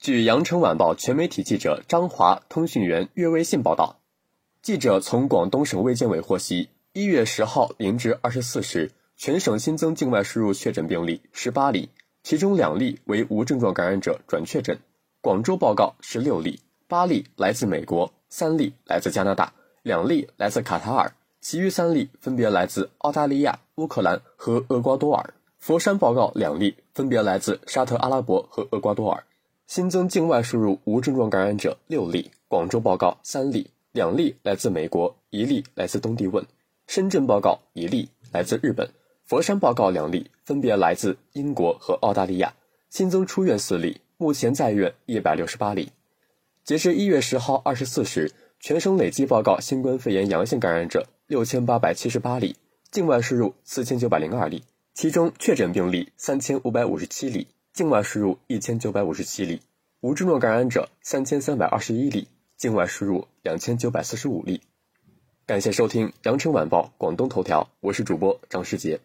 据羊城晚报全媒体记者张华、通讯员岳卫信报道，记者从广东省卫健委获悉，一月十号零至二十四时，全省新增境外输入确诊病例十八例，其中两例为无症状感染者转确诊。广州报告十六例，八例来自美国，三例来自加拿大，两例来自卡塔尔，其余三例分别来自澳大利亚、乌克兰和厄瓜多尔。佛山报告两例，分别来自沙特阿拉伯和厄瓜多尔。新增境外输入无症状感染者六例，广州报告三例，两例来自美国，一例来自东帝汶；深圳报告一例来自日本；佛山报告两例，分别来自英国和澳大利亚。新增出院四例，目前在院一百六十八例。截至一月十号二十四时，全省累计报告新冠肺炎阳性感染者六千八百七十八例，境外输入四千九百零二例，其中确诊病例三千五百五十七例。境外输入一千九百五十七例，无症状感染者三千三百二十一例，境外输入两千九百四十五例。感谢收听羊城晚报广东头条，我是主播张世杰。